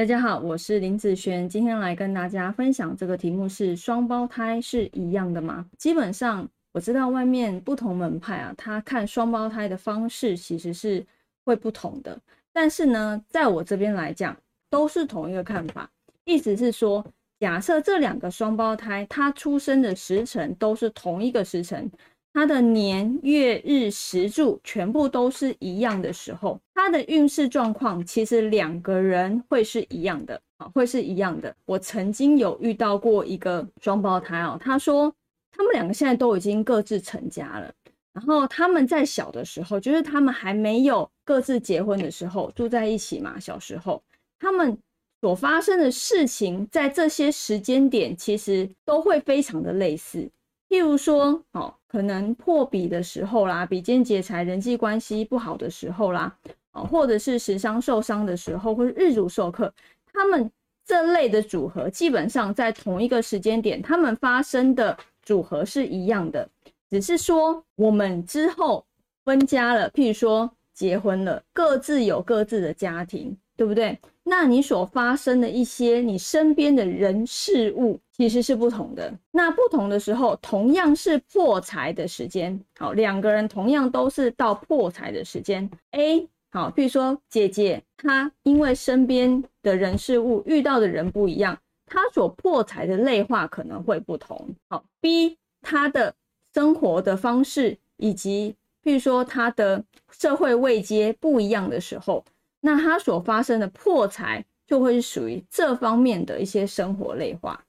大家好，我是林子璇，今天来跟大家分享这个题目是：双胞胎是一样的吗？基本上我知道外面不同门派啊，他看双胞胎的方式其实是会不同的。但是呢，在我这边来讲，都是同一个看法。意思是说，假设这两个双胞胎他出生的时辰都是同一个时辰。他的年月日时柱全部都是一样的时候，他的运势状况其实两个人会是一样的啊，会是一样的。我曾经有遇到过一个双胞胎哦，他说他们两个现在都已经各自成家了，然后他们在小的时候，就是他们还没有各自结婚的时候，住在一起嘛，小时候他们所发生的事情，在这些时间点其实都会非常的类似。譬如说，哦，可能破笔的时候啦，比肩劫财，人际关系不好的时候啦，哦，或者是食伤受伤的时候，或者日主受克，他们这类的组合，基本上在同一个时间点，他们发生的组合是一样的，只是说我们之后分家了，譬如说结婚了，各自有各自的家庭。对不对？那你所发生的一些你身边的人事物其实是不同的。那不同的时候，同样是破财的时间，好，两个人同样都是到破财的时间。A 好，比如说姐姐她因为身边的人事物遇到的人不一样，她所破财的类化可能会不同。好，B 她的生活的方式以及譬如说她的社会位阶不一样的时候。那他所发生的破财就会是属于这方面的一些生活类化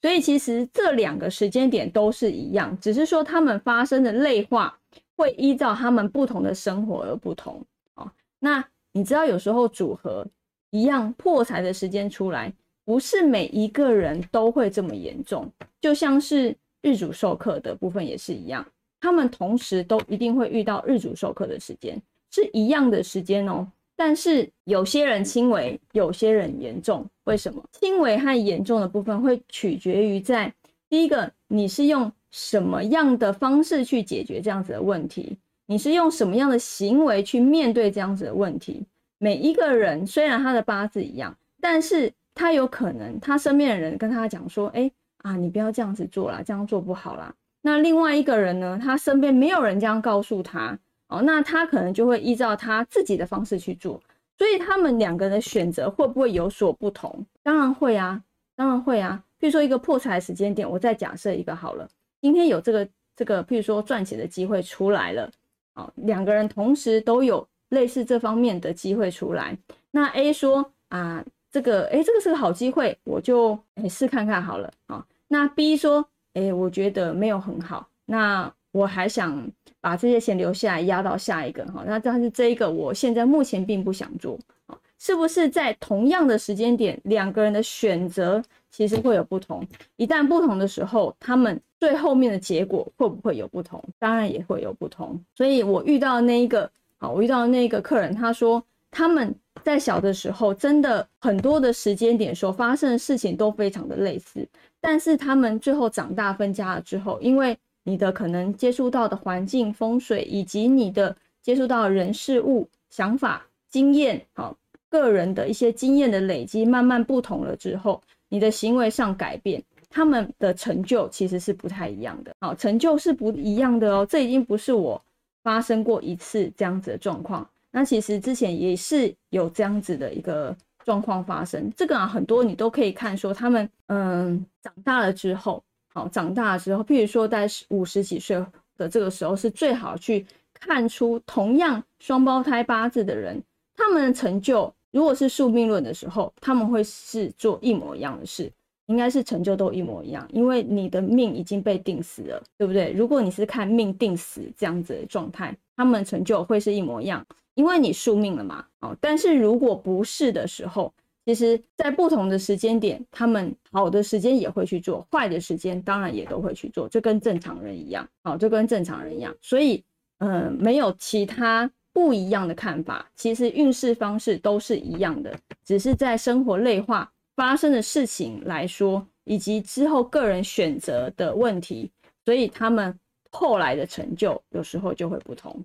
所以其实这两个时间点都是一样，只是说他们发生的类化会依照他们不同的生活而不同啊。那你知道有时候组合一样破财的时间出来，不是每一个人都会这么严重，就像是日主授课的部分也是一样，他们同时都一定会遇到日主授课的时间是一样的时间哦。但是有些人轻微，有些人严重。为什么？轻微和严重的部分会取决于在第一个，你是用什么样的方式去解决这样子的问题？你是用什么样的行为去面对这样子的问题？每一个人虽然他的八字一样，但是他有可能他身边的人跟他讲说：“哎啊，你不要这样子做啦，这样做不好啦。”那另外一个人呢，他身边没有人这样告诉他。哦，那他可能就会依照他自己的方式去做，所以他们两个人的选择会不会有所不同？当然会啊，当然会啊。比如说一个破财时间点，我再假设一个好了，今天有这个这个，譬如说赚钱的机会出来了，哦，两个人同时都有类似这方面的机会出来，那 A 说啊，这个哎，这个是个好机会，我就哎试看看好了啊。那 B 说，哎，我觉得没有很好，那我还想。把这些钱留下来压到下一个哈，那但是这一个我现在目前并不想做啊，是不是在同样的时间点，两个人的选择其实会有不同？一旦不同的时候，他们最后面的结果会不会有不同？当然也会有不同。所以我遇到那一个啊，我遇到那个客人，他说他们在小的时候，真的很多的时间点所发生的事情都非常的类似，但是他们最后长大分家了之后，因为你的可能接触到的环境、风水，以及你的接触到的人事物、想法、经验，好，个人的一些经验的累积，慢慢不同了之后，你的行为上改变，他们的成就其实是不太一样的。好，成就是不一样的哦。这已经不是我发生过一次这样子的状况，那其实之前也是有这样子的一个状况发生。这个啊，很多你都可以看说，他们嗯长大了之后。好，长大之后，譬如说在五十几岁的这个时候，是最好去看出同样双胞胎八字的人，他们的成就，如果是宿命论的时候，他们会是做一模一样的事，应该是成就都一模一样，因为你的命已经被定死了，对不对？如果你是看命定死这样子的状态，他们成就会是一模一样，因为你宿命了嘛。哦，但是如果不是的时候，其实，在不同的时间点，他们好的时间也会去做，坏的时间当然也都会去做，就跟正常人一样，好，就跟正常人一样。所以，嗯，没有其他不一样的看法。其实运势方式都是一样的，只是在生活类化发生的事情来说，以及之后个人选择的问题，所以他们后来的成就有时候就会不同。